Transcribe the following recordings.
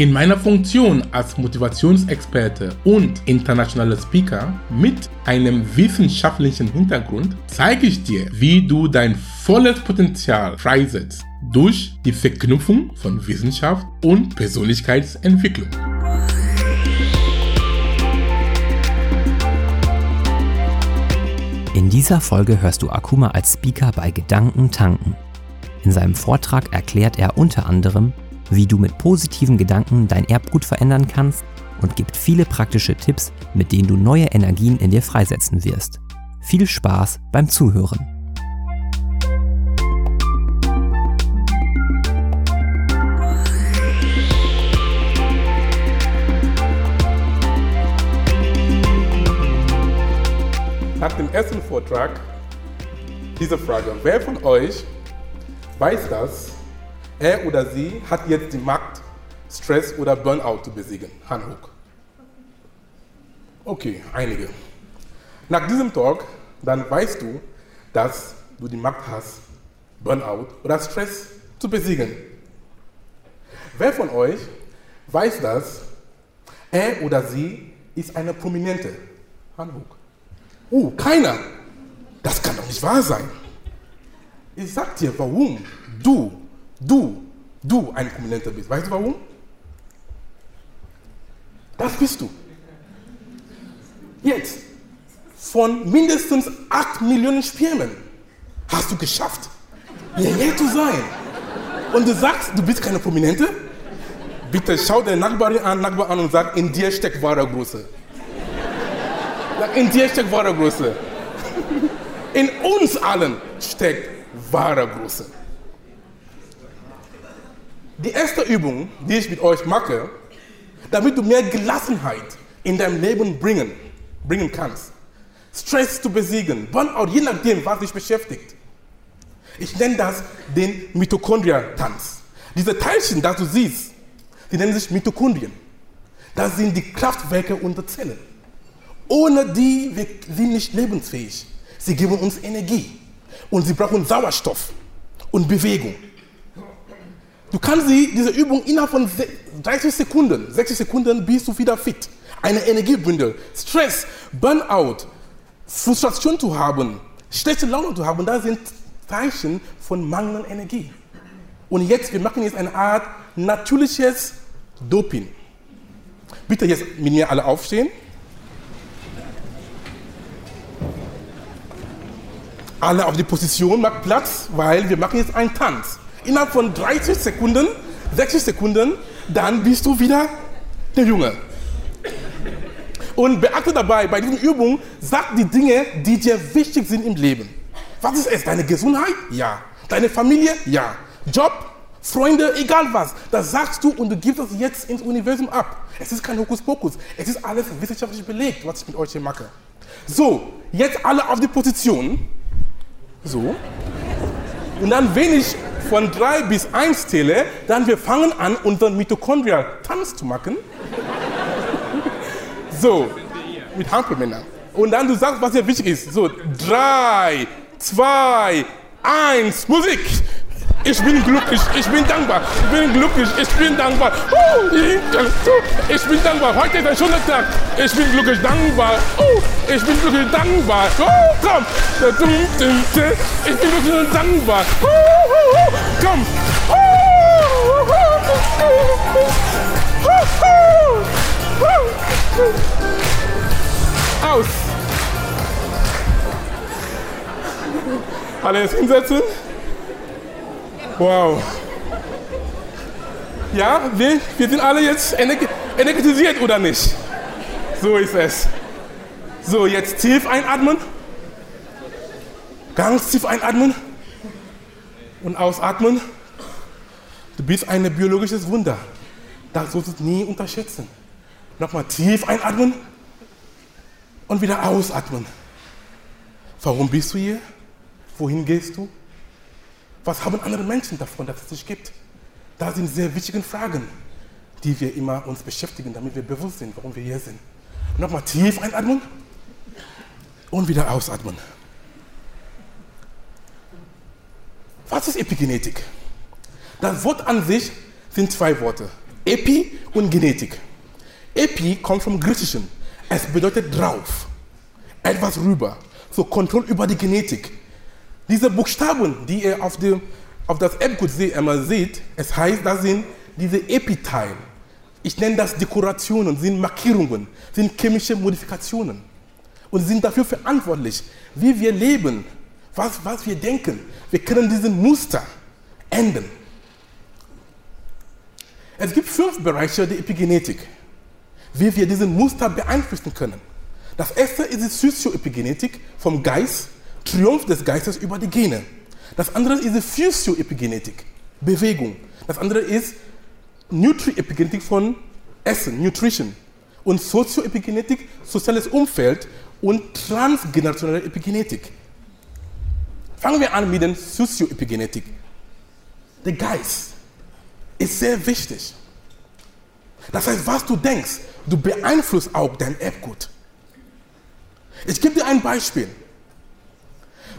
In meiner Funktion als Motivationsexperte und internationaler Speaker mit einem wissenschaftlichen Hintergrund zeige ich dir, wie du dein volles Potenzial freisetzt durch die Verknüpfung von Wissenschaft und Persönlichkeitsentwicklung. In dieser Folge hörst du Akuma als Speaker bei Gedanken tanken. In seinem Vortrag erklärt er unter anderem, wie du mit positiven Gedanken dein Erbgut verändern kannst und gibt viele praktische Tipps, mit denen du neue Energien in dir freisetzen wirst. Viel Spaß beim Zuhören. Nach dem ersten Vortrag diese Frage. Wer von euch weiß das, er oder sie hat jetzt die Macht, Stress oder Burnout zu besiegen? Hand hoch. Okay, einige. Nach diesem Talk, dann weißt du, dass du die Macht hast, Burnout oder Stress zu besiegen. Wer von euch weiß das, er oder sie ist eine Prominente? Hand hoch. Oh, keiner. Das kann doch nicht wahr sein. Ich sag dir, warum du, du, du ein Prominenter bist. Weißt du warum? Das bist du. Jetzt, von mindestens 8 Millionen Spermen hast du geschafft, hierher zu sein. Und du sagst, du bist keine Prominente? Bitte schau deine Nachbarin an, Nachbar an und sag, in dir steckt wahre Größe. In dir steckt wahre Größe. In uns allen steckt wahre Größe. Die erste Übung, die ich mit euch mache, damit du mehr Gelassenheit in deinem Leben bringen, bringen kannst. Stress zu besiegen, Burnout, je nachdem, was dich beschäftigt. Ich nenne das den Mitochondria-Tanz. Diese Teilchen, das du siehst, die nennen sich Mitochondrien. Das sind die Kraftwerke unserer Zellen. Ohne die wir sind nicht lebensfähig. Sie geben uns Energie und sie brauchen Sauerstoff und Bewegung. Du kannst sie, diese Übung innerhalb von 30 Sekunden, 60 Sekunden bist du wieder fit. Eine Energiebündel. Stress, Burnout, Frustration zu haben, schlechte Laune zu haben, das sind Zeichen von mangelnder Energie. Und jetzt, wir machen jetzt eine Art natürliches Doping. Bitte jetzt mit mir alle aufstehen. Alle auf die Position, macht Platz, weil wir machen jetzt einen Tanz. Innerhalb von 30 Sekunden, 60 Sekunden, dann bist du wieder der Junge. Und beachte dabei, bei diesen Übungen, sag die Dinge, die dir wichtig sind im Leben. Was ist es? Deine Gesundheit? Ja. Deine Familie? Ja. Job? Freunde? Egal was. Das sagst du und du gibst es jetzt ins Universum ab. Es ist kein Hokuspokus. Es ist alles wissenschaftlich belegt, was ich mit euch hier mache. So, jetzt alle auf die Position. So. Und dann, wenn ich von drei bis eins zähle, dann wir fangen an, unseren Mitochondria-Tanz zu machen. So, mit Handballmännern. Und dann du sagst, was dir wichtig ist. So, drei, zwei, eins, Musik. Ich bin glücklich, ich bin dankbar, ich bin glücklich, ich bin dankbar. Ich bin dankbar, heute ist ein schöner Tag. Ich bin glücklich, dankbar. Ich bin glücklich, dankbar. Komm, ich bin glücklich dankbar. Komm. Aus. Alle jetzt hinsetzen. Wow. Ja, wir, wir sind alle jetzt energetisiert oder nicht? So ist es. So, jetzt tief einatmen. Ganz tief einatmen. Und ausatmen. Du bist ein biologisches Wunder. Das solltest du nie unterschätzen. Nochmal tief einatmen und wieder ausatmen. Warum bist du hier? Wohin gehst du? Was haben andere Menschen davon, dass es dich gibt? Das sind sehr wichtige Fragen, die wir immer uns beschäftigen, damit wir bewusst sind, warum wir hier sind. Nochmal tief einatmen und wieder ausatmen. Was ist Epigenetik? Das Wort an sich sind zwei Worte. Epi und Genetik. Epi kommt vom Griechischen. Es bedeutet drauf. Etwas rüber. So Kontrolle über die Genetik. Diese Buchstaben, die ihr auf, dem, auf das Erbgut immer seht, es heißt, das sind diese Epiteile. Ich nenne das Dekorationen, sind Markierungen, sind chemische Modifikationen und sind dafür verantwortlich, wie wir leben, was, was wir denken. Wir können diesen Muster ändern. Es gibt fünf Bereiche der Epigenetik, wie wir diesen Muster beeinflussen können. Das erste ist die Sozioepigenetik vom Geist, Triumph des Geistes über die Gene. Das andere ist die Physioepigenetik, Bewegung. Das andere ist Nutri-Epigenetik von Essen, Nutrition. Und Sozioepigenetik, soziales Umfeld und transgenerationelle Epigenetik. Fangen wir an mit der Sozioepigenetik. Der Geist ist sehr wichtig. Das heißt, was du denkst, du beeinflusst auch dein Erbgut. Ich gebe dir ein Beispiel.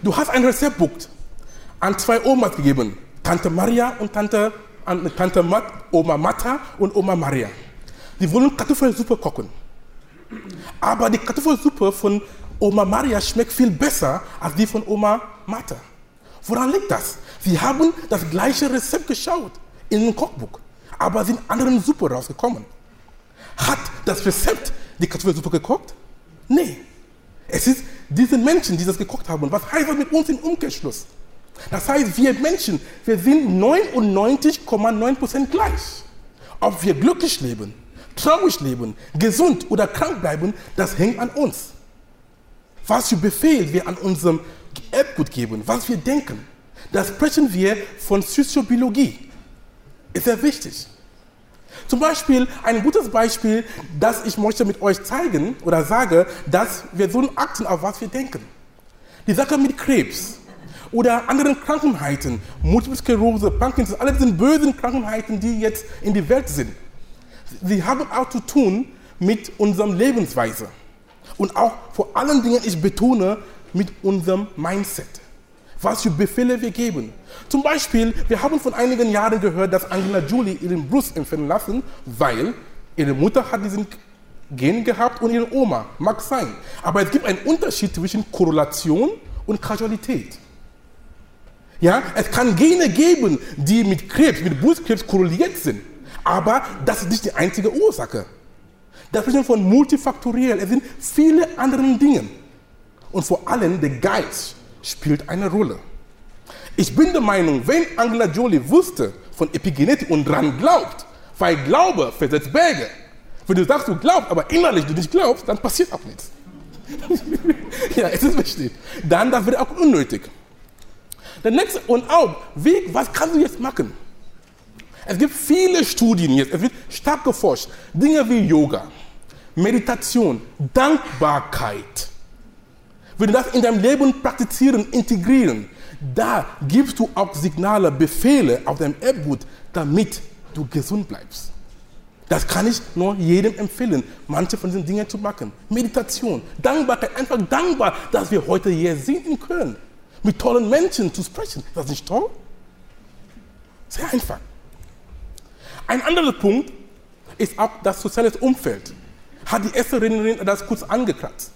Du hast ein Rezeptbuch an zwei Omas gegeben, Tante Maria und Tante, an Tante Mat, Oma Mata und Oma Maria. Die wollen Kartoffelsuppe kochen. Aber die Kartoffelsuppe von Oma Maria schmeckt viel besser als die von Oma Mata. Woran liegt das? Sie haben das gleiche Rezept geschaut in einem Kochbuch, aber sind anderen Suppe rausgekommen. Hat das Rezept die Kartoffelsuppe gekocht? Nee. Es ist diese Menschen, die das gekocht haben. Was heißt das mit uns im Umkehrschluss? Das heißt, wir Menschen, wir sind 99,9% gleich. Ob wir glücklich leben, traurig leben, gesund oder krank bleiben, das hängt an uns. Was für Befehl wir an unserem Erbgut geben, was wir denken, da sprechen wir von Soziologie. Ist sehr wichtig. Zum Beispiel, ein gutes Beispiel, das ich möchte mit euch zeigen oder sage, dass wir so achten, auf was wir denken. Die Sache mit Krebs oder anderen Krankheiten, Multiple Sklerose, Parkinson, alle diese bösen Krankheiten, die jetzt in der Welt sind, sie haben auch zu tun mit unserer Lebensweise. Und auch vor allen Dingen, ich betone, mit unserem Mindset. Was für Befehle wir geben. Zum Beispiel, wir haben von einigen Jahren gehört, dass Angela Jolie ihren Brust empfehlen lassen, weil ihre Mutter hat diesen Gen gehabt und ihre Oma. Mag sein. Aber es gibt einen Unterschied zwischen Korrelation und Kausalität. Ja, es kann Gene geben, die mit Krebs, mit Brustkrebs korreliert sind. Aber das ist nicht die einzige Ursache. Da sprechen von multifaktoriell. Es sind viele andere Dinge. Und vor allem der Geist spielt eine Rolle. Ich bin der Meinung, wenn Angela Jolie wusste von Epigenetik und dran glaubt, weil Glaube versetzt Berge. Wenn du sagst, du glaubst, aber innerlich du nicht glaubst, dann passiert auch nichts. ja, es ist wichtig. Dann das wird auch unnötig. Der nächste, und auch, wie, was kannst du jetzt machen? Es gibt viele Studien jetzt, es wird stark geforscht. Dinge wie Yoga, Meditation, Dankbarkeit. Wenn du das in deinem Leben praktizieren, integrieren, da gibst du auch Signale, Befehle auf deinem Erbgut, damit du gesund bleibst. Das kann ich nur jedem empfehlen, manche von diesen Dingen zu machen. Meditation, Dankbarkeit, einfach dankbar, dass wir heute hier sind können mit tollen Menschen zu sprechen. Ist das nicht toll? Sehr einfach. Ein anderer Punkt ist auch das soziale Umfeld. Hat die erste Rednerin das kurz angekratzt.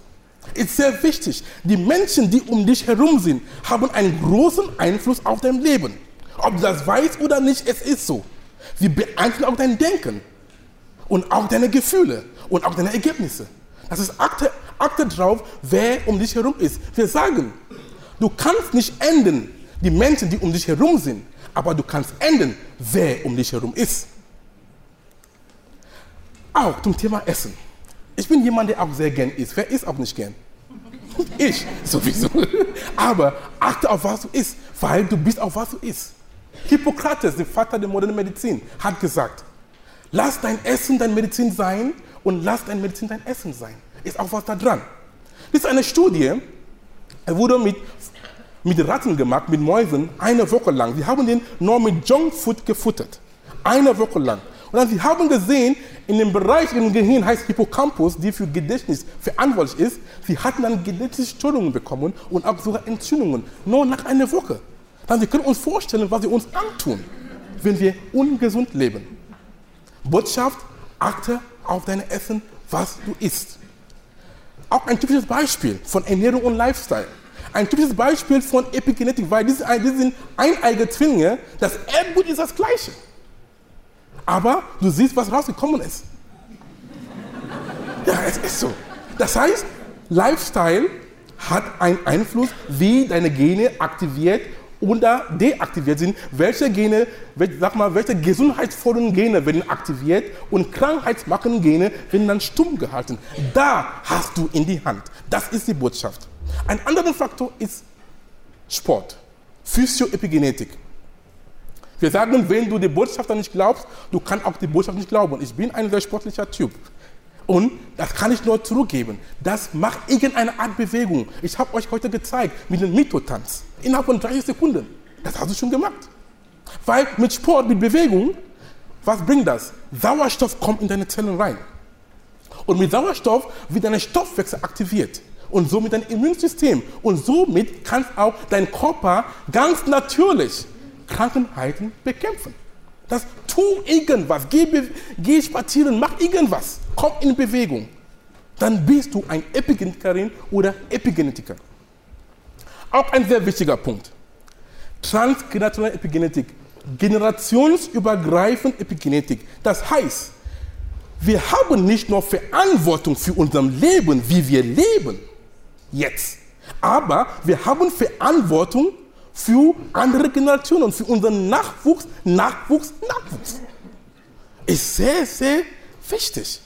Ist sehr wichtig. Die Menschen, die um dich herum sind, haben einen großen Einfluss auf dein Leben. Ob du das weißt oder nicht, es ist so. Sie beeinflussen auch dein Denken und auch deine Gefühle und auch deine Ergebnisse. Das ist Akte, Akte drauf, wer um dich herum ist. Wir sagen, Du kannst nicht ändern die Menschen, die um dich herum sind, aber du kannst ändern, wer um dich herum ist. Auch zum Thema Essen. Ich bin jemand, der auch sehr gern isst. Wer isst auch nicht gern? Ich sowieso. Aber achte auf, was du isst, weil du bist auf, was du isst. Hippokrates, der Vater der modernen Medizin, hat gesagt, lass dein Essen dein Medizin sein und lass dein Medizin dein Essen sein. Ist auch was da dran. Das ist eine Studie, er wurde mit, mit Ratten gemacht, mit Mäusen, eine Woche lang. Sie haben den nur mit Junkfood gefuttert. Eine Woche lang. Und dann sie haben gesehen, in dem Bereich im Gehirn heißt Hippocampus, die für Gedächtnis verantwortlich ist, sie hatten dann genetische Störungen bekommen und auch sogar Entzündungen, nur nach einer Woche. Dann sie können uns vorstellen, was sie uns antun, wenn wir ungesund leben. Botschaft, achte auf dein Essen, was du isst. Auch ein typisches Beispiel von Ernährung und Lifestyle. Ein typisches Beispiel von Epigenetik, weil diese, diese sind eineige Zwillinge, das Erbgut ist das gleiche. Aber du siehst, was rausgekommen ist. Ja, es ist so. Das heißt, Lifestyle hat einen Einfluss, wie deine Gene aktiviert oder deaktiviert sind, welche Gene, sag mal, welche gesundheitsvollen Gene werden aktiviert und krankheitsmachende Gene werden dann stumm gehalten. Da hast du in die Hand. Das ist die Botschaft. Ein anderer Faktor ist Sport, Physioepigenetik. Wir sagen, wenn du die Botschaft nicht glaubst, du kannst auch die Botschaft nicht glauben. Ich bin ein sehr sportlicher Typ. Und das kann ich nur zurückgeben. Das macht irgendeine Art Bewegung. Ich habe euch heute gezeigt mit dem Mitotanz. Innerhalb von 30 Sekunden. Das hast du schon gemacht. Weil mit Sport, mit Bewegung, was bringt das? Sauerstoff kommt in deine Zellen rein. Und mit Sauerstoff wird dein Stoffwechsel aktiviert. Und somit dein Immunsystem. Und somit kannst auch dein Körper ganz natürlich Krankheiten bekämpfen. Das tu irgendwas, geh, geh spazieren, mach irgendwas, komm in Bewegung. Dann bist du ein Epigenetikerin oder Epigenetiker. Auch ein sehr wichtiger Punkt. Transgenerationelle Epigenetik, generationsübergreifende Epigenetik. Das heißt, wir haben nicht nur Verantwortung für unser Leben, wie wir leben, jetzt, aber wir haben Verantwortung für andere Generationen, für unseren Nachwuchs, Nachwuchs, Nachwuchs. Ist sehr, sehr wichtig.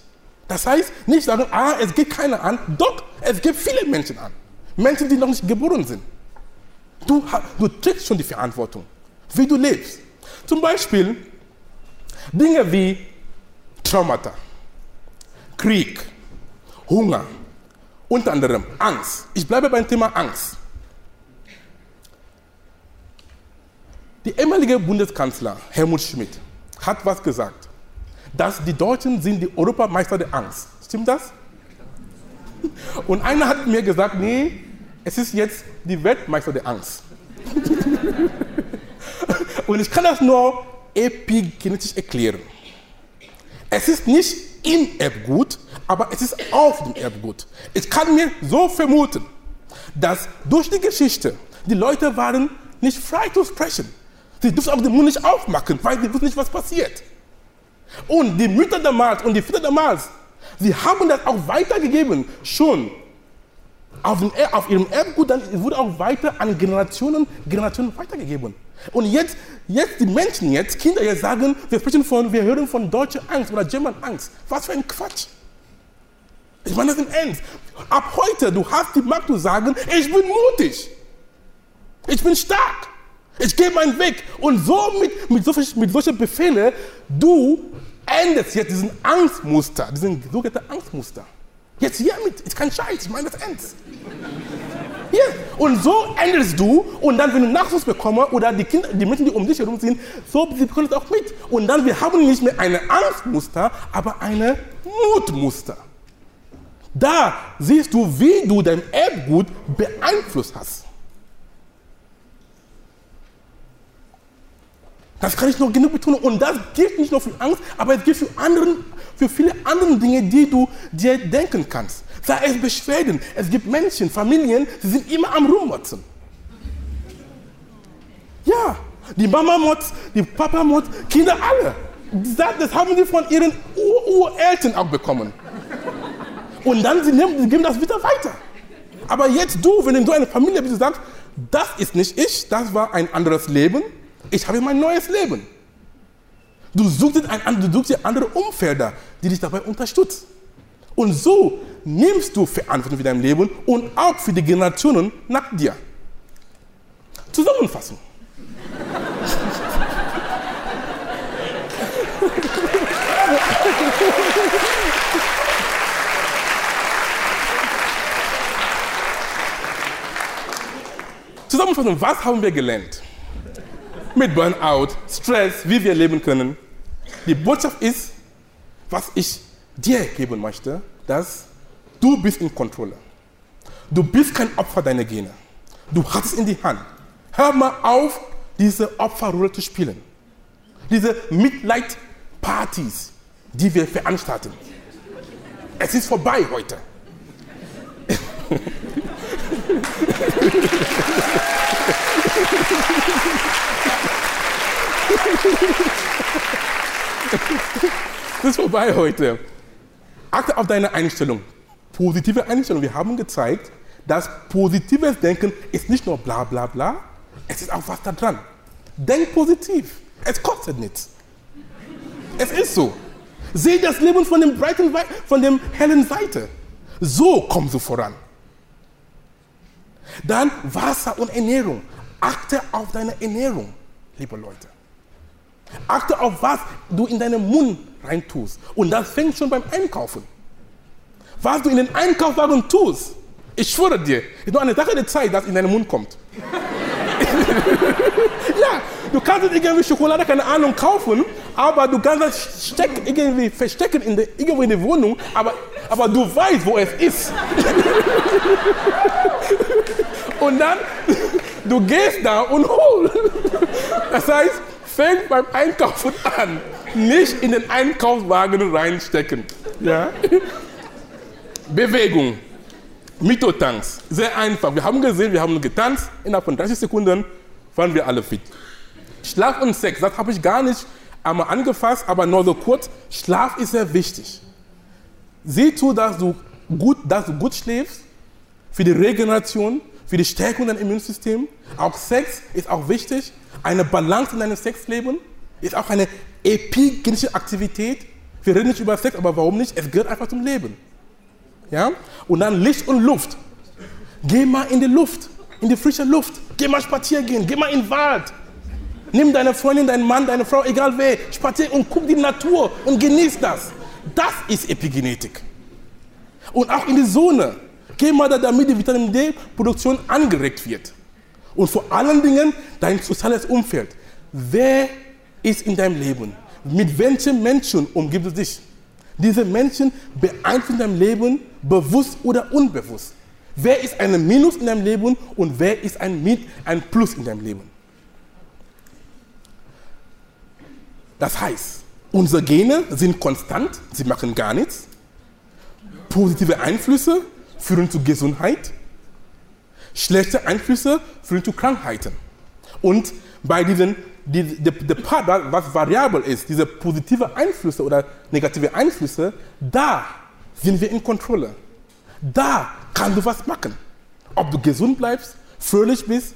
Das heißt, nicht sagen, ah, es geht keiner an. Doch, es gibt viele Menschen an. Menschen, die noch nicht geboren sind. Du, du trägst schon die Verantwortung, wie du lebst. Zum Beispiel Dinge wie Traumata, Krieg, Hunger, unter anderem Angst. Ich bleibe beim Thema Angst. Der ehemalige Bundeskanzler Helmut Schmidt hat was gesagt, dass die Deutschen sind die Europameister der Angst. Stimmt das? Und einer hat mir gesagt, nee, es ist jetzt die Weltmeister der Angst. Und ich kann das nur epigenetisch erklären. Es ist nicht im Erbgut, aber es ist auf dem Erbgut. Ich kann mir so vermuten, dass durch die Geschichte die Leute waren nicht frei zu sprechen. Sie durften auch den Mund nicht aufmachen, weil sie wussten nicht, was passiert. Und die Mütter damals und die Väter damals, sie haben das auch weitergegeben, schon auf, dem, auf ihrem Erbgut, dann wurde auch weiter an Generationen, Generationen weitergegeben. Und jetzt, jetzt die Menschen jetzt, Kinder jetzt sagen, wir sprechen von, wir hören von deutscher Angst oder German Angst. Was für ein Quatsch. Ich meine das im Ernst. Ab heute, du hast die Macht zu sagen, ich bin mutig. Ich bin stark. Ich gehe meinen Weg. Und so mit, mit, solchen, mit solchen Befehlen, du endest jetzt diesen Angstmuster, diesen sogenannten Angstmuster. Jetzt hier mit, ist kein Scheiß, ich meine das ernst. Hier. Und so endest du und dann, wenn du Nachwuchs bekommst oder die Kinder, die Menschen, die um dich herum sind, so bekommen es auch mit. Und dann, wir haben nicht mehr eine Angstmuster, aber eine Mutmuster. Da siehst du, wie du dein Erbgut beeinflusst hast. Das kann ich noch genug betonen. Und das gilt nicht nur für Angst, aber es gilt für, anderen, für viele andere Dinge, die du dir denken kannst. Sei es Beschwerden. Es gibt Menschen, Familien, die sind immer am Rummotzen. Ja, die Mama motzt, die Papa motzt, Kinder alle. Das haben sie von ihren Ureltern auch bekommen. Und dann sie, nehmen, sie geben das wieder weiter. Aber jetzt du, wenn du in so einer Familie bist, du sagst, das ist nicht ich, das war ein anderes Leben, ich habe mein neues Leben. Du suchst, ein, du suchst dir andere Umfelder, die dich dabei unterstützen. Und so nimmst du Verantwortung für dein Leben und auch für die Generationen nach dir. Zusammenfassung. Zusammenfassung, was haben wir gelernt? Mit Burnout, Stress, wie wir leben können. Die Botschaft ist, was ich dir geben möchte, dass du bist in Kontrolle. Du bist kein Opfer deiner Gene. Du hast es in die Hand. Hör mal auf, diese Opferrolle zu spielen. Diese Mitleidpartys, die wir veranstalten. Es ist vorbei heute. Das ist vorbei heute. Achte auf deine Einstellung. Positive Einstellung. Wir haben gezeigt, dass positives Denken ist nicht nur bla bla bla, es ist auch was da dran. Denk positiv. Es kostet nichts. Es ist so. Sehe das Leben von dem breiten, von dem hellen Seite. So kommst du voran. Dann Wasser und Ernährung. Achte auf deine Ernährung, liebe Leute. Achte auf, was du in deinen Mund reintust. Und das fängt schon beim Einkaufen. Was du in den Einkaufswagen tust, ich schwöre dir, ist nur eine Sache der Zeit, dass in deinen Mund kommt. ja, du kannst irgendwie Schokolade, keine Ahnung, kaufen, aber du kannst das steck, irgendwie verstecken in der, irgendwo in der Wohnung, aber, aber du weißt, wo es ist. und dann, du gehst da und holst. Das heißt, fängt beim Einkaufen an, nicht in den Einkaufswagen reinstecken. Ja? Bewegung. Mitotanz. Sehr einfach. Wir haben gesehen, wir haben getanzt. Innerhalb von 30 Sekunden waren wir alle fit. Schlaf und Sex, das habe ich gar nicht einmal angefasst, aber nur so kurz. Schlaf ist sehr wichtig. Sieh zu, dass du gut, dass du gut schläfst für die Regeneration, für die Stärkung deines Immunsystems. Auch Sex ist auch wichtig. Eine Balance in deinem Sexleben ist auch eine epigenische Aktivität. Wir reden nicht über Sex, aber warum nicht? Es gehört einfach zum Leben. Ja? Und dann Licht und Luft. Geh mal in die Luft, in die frische Luft. Geh mal spazieren gehen, geh mal in den Wald. Nimm deine Freundin, deinen Mann, deine Frau, egal wer, spazier und guck die Natur und genieß das. Das ist Epigenetik. Und auch in die Sonne. Geh damit die Vitamin D-Produktion angeregt wird. Und vor allen Dingen dein soziales Umfeld. Wer ist in deinem Leben? Mit welchen Menschen umgibst du dich? Diese Menschen beeinflussen dein Leben bewusst oder unbewusst. Wer ist ein Minus in deinem Leben und wer ist ein, ein Plus in deinem Leben? Das heißt, unsere Gene sind konstant, sie machen gar nichts. Positive Einflüsse führen zu Gesundheit. Schlechte Einflüsse führen zu Krankheiten. Und bei diesen die, die, der Part, was variabel ist, diese positive Einflüsse oder negative Einflüsse, da sind wir in Kontrolle. Da kannst du was machen. Ob du gesund bleibst, fröhlich bist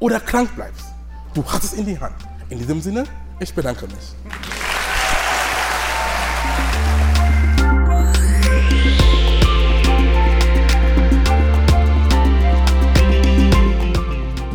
oder krank bleibst. Du hast es in die Hand. In diesem Sinne, ich bedanke mich.